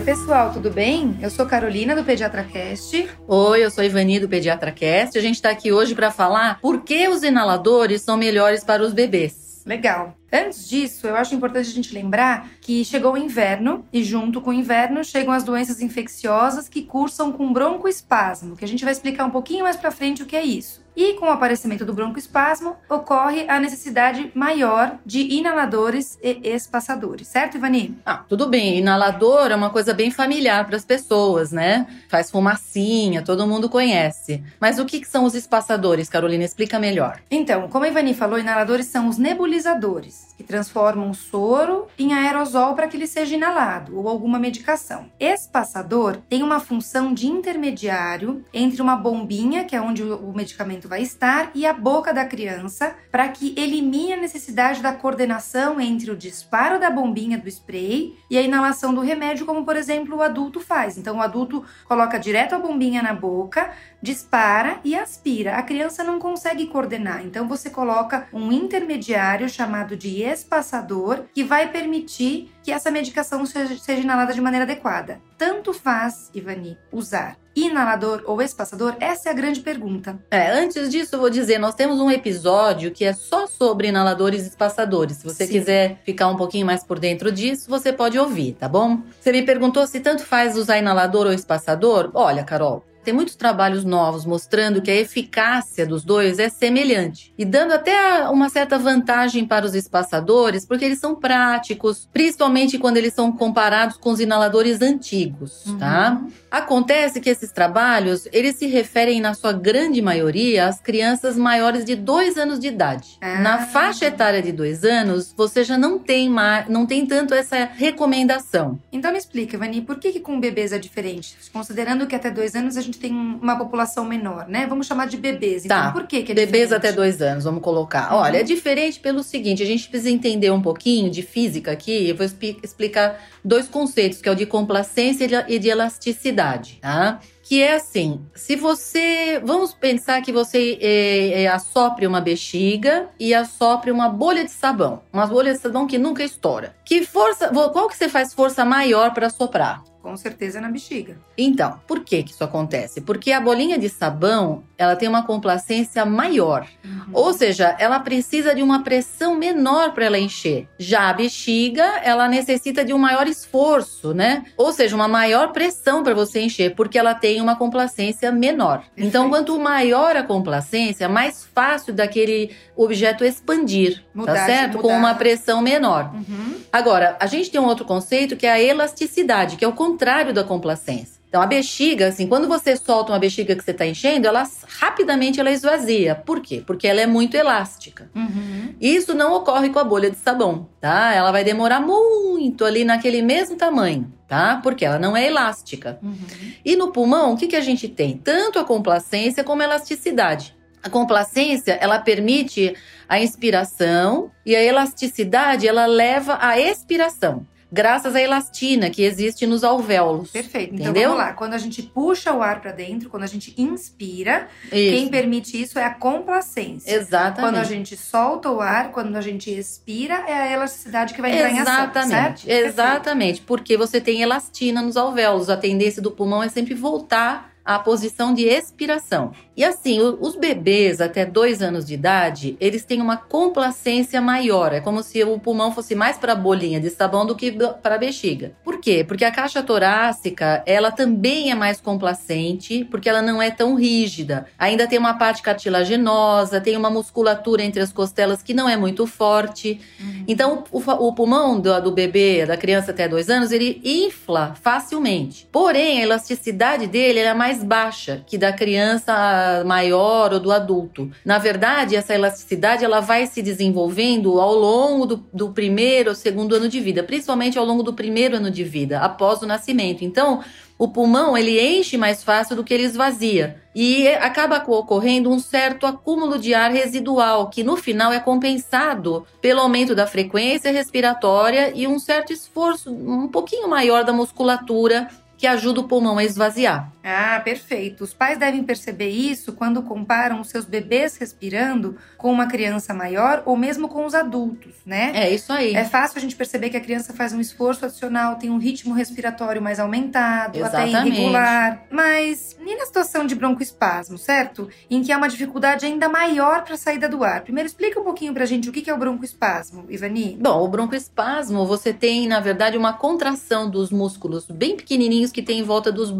Oi, pessoal, tudo bem? Eu sou Carolina do PediatraCast. Oi, eu sou Ivani do PediatraCast. A gente está aqui hoje para falar por que os inaladores são melhores para os bebês. Legal. Antes disso, eu acho importante a gente lembrar que chegou o inverno e junto com o inverno chegam as doenças infecciosas que cursam com broncoespasmo, que a gente vai explicar um pouquinho mais para frente o que é isso. E com o aparecimento do broncoespasmo, ocorre a necessidade maior de inaladores e espaçadores, certo, Ivani? Ah, tudo bem. Inalador é uma coisa bem familiar para as pessoas, né? Faz fumacinha, todo mundo conhece. Mas o que são os espaçadores, Carolina? Explica melhor. Então, como a Ivani falou, inaladores são os nebulizadores que transformam o soro em aerosol para que ele seja inalado ou alguma medicação. Espaçador tem uma função de intermediário entre uma bombinha, que é onde o medicamento vai estar, e a boca da criança, para que elimine a necessidade da coordenação entre o disparo da bombinha do spray e a inalação do remédio, como por exemplo o adulto faz. Então o adulto coloca direto a bombinha na boca, dispara e aspira. A criança não consegue coordenar, então você coloca um intermediário chamado de espaçador que vai permitir que essa medicação seja, seja inalada de maneira adequada. Tanto faz, Ivani, usar inalador ou espaçador? Essa é a grande pergunta. É, antes disso, eu vou dizer, nós temos um episódio que é só sobre inaladores e espaçadores. Se você Sim. quiser ficar um pouquinho mais por dentro disso, você pode ouvir, tá bom? Você me perguntou se tanto faz usar inalador ou espaçador? Olha, Carol, tem muitos trabalhos novos mostrando que a eficácia dos dois é semelhante e dando até uma certa vantagem para os espaçadores, porque eles são práticos, principalmente quando eles são comparados com os inaladores antigos, tá? Uhum. Acontece que esses trabalhos, eles se referem na sua grande maioria às crianças maiores de dois anos de idade. Ah. Na faixa etária de dois anos, você já não tem mais, não tem tanto essa recomendação. Então me explica, Vani, por que, que com bebês é diferente? Considerando que até dois anos a gente gente tem uma população menor, né? Vamos chamar de bebês. Então, tá. por que, que é Bebês diferente? até dois anos, vamos colocar. Uhum. Olha, é diferente pelo seguinte: a gente precisa entender um pouquinho de física aqui. Eu vou explicar dois conceitos, que é o de complacência e de elasticidade, tá? Que é assim: se você. Vamos pensar que você é, é, assopre uma bexiga e assopre uma bolha de sabão. Uma bolha de sabão que nunca estoura. Que força. Qual que você faz força maior para soprar? Com certeza na bexiga. Então, por que que isso acontece? Porque a bolinha de sabão, ela tem uma complacência maior. Uhum. Ou seja, ela precisa de uma pressão menor para ela encher. Já a bexiga, ela necessita de um maior esforço, né? Ou seja, uma maior pressão para você encher, porque ela tem uma complacência menor. Perfeito. Então, quanto maior a complacência, mais fácil daquele objeto expandir, tá mudar, tá certo? Com uma pressão menor. Uhum. Agora, a gente tem um outro conceito que é a elasticidade, que é o contrário da complacência. Então, a bexiga, assim, quando você solta uma bexiga que você está enchendo, ela rapidamente ela esvazia. Por quê? Porque ela é muito elástica. Uhum. Isso não ocorre com a bolha de sabão, tá? Ela vai demorar muito ali naquele mesmo tamanho, tá? Porque ela não é elástica. Uhum. E no pulmão, o que, que a gente tem? Tanto a complacência como a elasticidade. A complacência, ela permite a inspiração e a elasticidade, ela leva à expiração graças à elastina que existe nos alvéolos. Perfeito. Então vamos lá. Quando a gente puxa o ar para dentro, quando a gente inspira, isso. quem permite isso é a complacência. Exatamente. Quando a gente solta o ar, quando a gente expira, é a elasticidade que vai entrar Exatamente. em ação, certo? Exatamente. Perfeito. Porque você tem elastina nos alvéolos. A tendência do pulmão é sempre voltar à posição de expiração. E assim, os bebês até dois anos de idade, eles têm uma complacência maior. É como se o pulmão fosse mais para a bolinha de sabão do que para a bexiga. Por quê? Porque a caixa torácica, ela também é mais complacente, porque ela não é tão rígida. Ainda tem uma parte cartilaginosa, tem uma musculatura entre as costelas que não é muito forte. Uhum. Então, o, o pulmão do, do bebê, da criança até dois anos, ele infla facilmente. Porém, a elasticidade dele é mais baixa que da criança maior ou do adulto. Na verdade, essa elasticidade ela vai se desenvolvendo ao longo do, do primeiro ou segundo ano de vida, principalmente ao longo do primeiro ano de vida, após o nascimento. Então, o pulmão ele enche mais fácil do que ele esvazia. E acaba ocorrendo um certo acúmulo de ar residual, que no final é compensado pelo aumento da frequência respiratória e um certo esforço um pouquinho maior da musculatura que ajuda o pulmão a esvaziar. Ah, perfeito. Os pais devem perceber isso quando comparam os seus bebês respirando com uma criança maior ou mesmo com os adultos, né? É isso aí. É fácil a gente perceber que a criança faz um esforço adicional, tem um ritmo respiratório mais aumentado, Exatamente. até irregular. Mas e na situação de broncoespasmo, certo? Em que há uma dificuldade ainda maior para a saída do ar. Primeiro, explica um pouquinho pra gente o que é o broncoespasmo, Ivani. Bom, o broncoespasmo, você tem, na verdade, uma contração dos músculos bem pequenininhos que tem em volta dos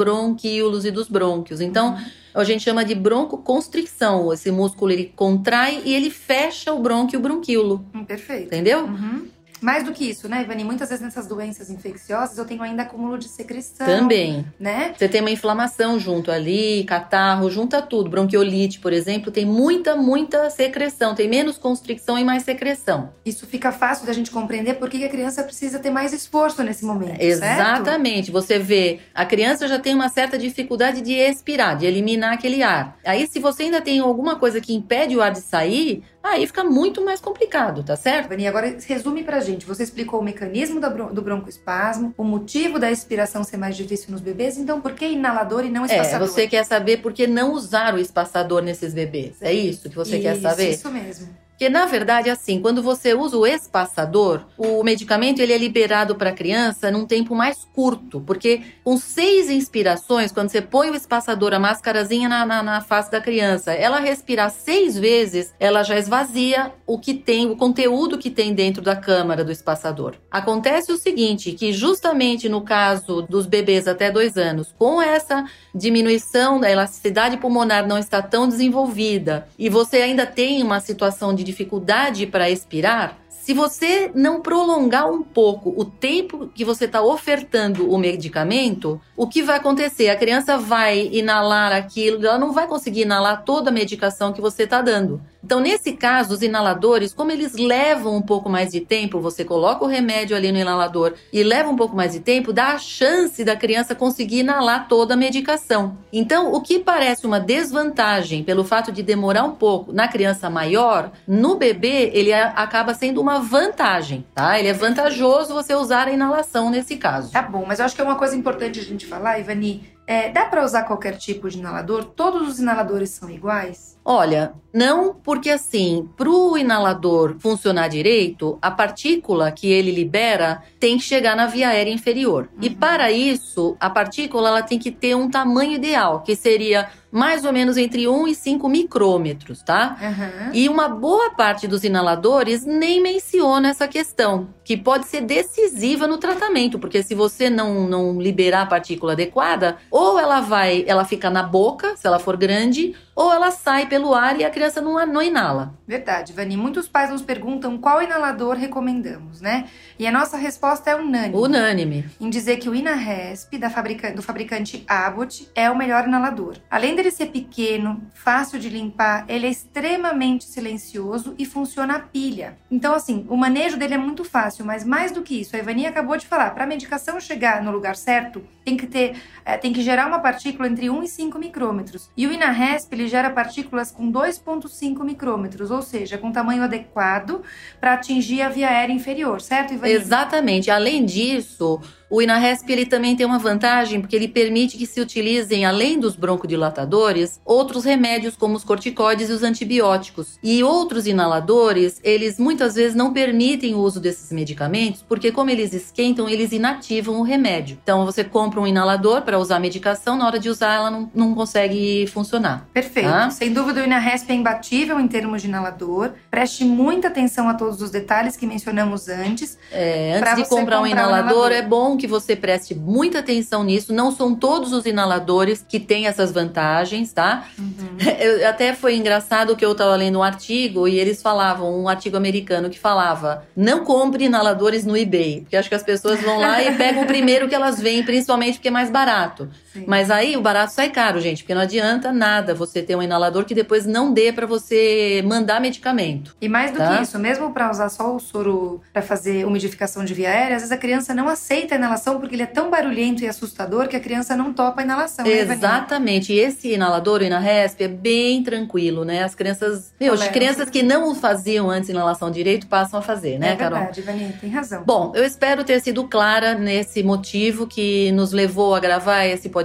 e dos brônquios. Então, a gente chama de broncoconstricção. Esse músculo ele contrai e ele fecha o brônquio e o bronquíolo. Hum, perfeito. Entendeu? Uhum. Mais do que isso, né, Ivani? Muitas vezes nessas doenças infecciosas eu tenho ainda acúmulo de secreção. Também. Né? Você tem uma inflamação junto ali, catarro, junta tudo. Bronquiolite, por exemplo, tem muita, muita secreção. Tem menos constricção e mais secreção. Isso fica fácil da gente compreender por que a criança precisa ter mais esforço nesse momento. certo? Exatamente. Você vê, a criança já tem uma certa dificuldade de expirar, de eliminar aquele ar. Aí, se você ainda tem alguma coisa que impede o ar de sair, aí fica muito mais complicado, tá certo? Ivani, agora resume pra gente. Você explicou o mecanismo bron- do broncoespasmo, o motivo da expiração ser mais difícil nos bebês, então por que inalador e não É, espaçador? você quer saber por que não usar o espaçador nesses bebês. É isso que você quer Isso, saber? Isso mesmo. Porque na verdade, assim, quando você usa o espaçador, o medicamento ele é liberado para a criança num tempo mais curto, porque com seis inspirações, quando você põe o espaçador, a máscarazinha na, na, na face da criança, ela respirar seis vezes, ela já esvazia o que tem, o conteúdo que tem dentro da câmara do espaçador. Acontece o seguinte, que justamente no caso dos bebês até dois anos, com essa diminuição da elasticidade pulmonar não está tão desenvolvida e você ainda tem uma situação de dificuldade para expirar, se você não prolongar um pouco o tempo que você está ofertando o medicamento, o que vai acontecer? A criança vai inalar aquilo, ela não vai conseguir inalar toda a medicação que você está dando. Então, nesse caso, os inaladores, como eles levam um pouco mais de tempo, você coloca o remédio ali no inalador e leva um pouco mais de tempo, dá a chance da criança conseguir inalar toda a medicação. Então, o que parece uma desvantagem pelo fato de demorar um pouco na criança maior, no bebê ele acaba sendo uma vantagem, tá? Ele é vantajoso você usar a inalação nesse caso. Tá bom, mas eu acho que é uma coisa importante a gente falar, Ivani. É, dá pra usar qualquer tipo de inalador? Todos os inaladores são iguais? Olha, não, porque assim, para o inalador funcionar direito, a partícula que ele libera tem que chegar na via aérea inferior. E para isso, a partícula ela tem que ter um tamanho ideal, que seria mais ou menos entre 1 e 5 micrômetros, tá? Aham. E uma boa parte dos inaladores nem menciona essa questão, que pode ser decisiva no tratamento, porque se você não, não liberar a partícula adequada, ou ela vai, ela fica na boca, se ela for grande, ou ela sai pelo ar e a criança não, não inala. Verdade, Vani. Muitos pais nos perguntam qual inalador recomendamos, né? E a nossa resposta é unânime. Unânime. Em dizer que o Inaresp da fabrica- do fabricante Abbott é o melhor inalador. Além dele ser pequeno, fácil de limpar, ele é extremamente silencioso e funciona a pilha. Então, assim, o manejo dele é muito fácil, mas mais do que isso, a Ivani acabou de falar, para a medicação chegar no lugar certo, tem que ter, eh, tem que gerar uma partícula entre 1 e 5 micrômetros. E o Inaresp, ele gera partículas com 2,5 micrômetros, ou seja, com tamanho adequado para atingir a via aérea inferior, certo, Ivani? Exatamente. Além disso, o Inaresp ele também tem uma vantagem porque ele permite que se utilizem, além dos broncodilatadores, outros remédios como os corticoides e os antibióticos. E outros inaladores, eles muitas vezes não permitem o uso desses medicamentos porque como eles esquentam, eles inativam o remédio. Então você compra um inalador para usar a medicação, na hora de usar ela não, não consegue funcionar. Perfeito. Tá? Sem dúvida, o Inaresp é imbatível em termos de inalador. Preste muita atenção a todos os detalhes que mencionamos antes. É, antes de comprar um comprar um inalador, inalador. é bom que você preste muita atenção nisso. Não são todos os inaladores que têm essas vantagens, tá? Eu- até foi engraçado que eu estava lendo um artigo e eles falavam, um artigo americano que falava: não compre inaladores no eBay, porque acho que as pessoas vão lá e pegam o primeiro que elas veem, principalmente porque é mais barato. Sim. Mas aí o barato sai caro, gente, porque não adianta nada você ter um inalador que depois não dê para você mandar medicamento. E mais do Tá. que isso, mesmo para usar só o soro para fazer umidificação de via aérea, às vezes a criança não aceita inalar inalação porque ele é tão barulhento e assustador que a criança não topa a inalação. né? Exatamente. E esse inalador, o Inaresp, é bem tranquilo, né? As crianças. Meu, as crianças que não faziam antes inalação direito passam a fazer, né, é Carol? verdade, Ivaninha, tem razão. Bom, eu espero ter sido clara nesse motivo que nos levou a gravar esse podcast,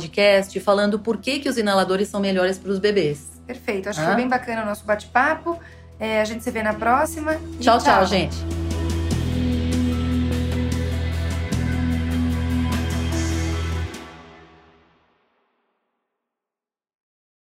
falando por que, que os inaladores são melhores para os bebês. Perfeito, acho que Ah. foi bem bacana o nosso bate-papo. É, a gente se vê na próxima. e Tchau, tchau, gente.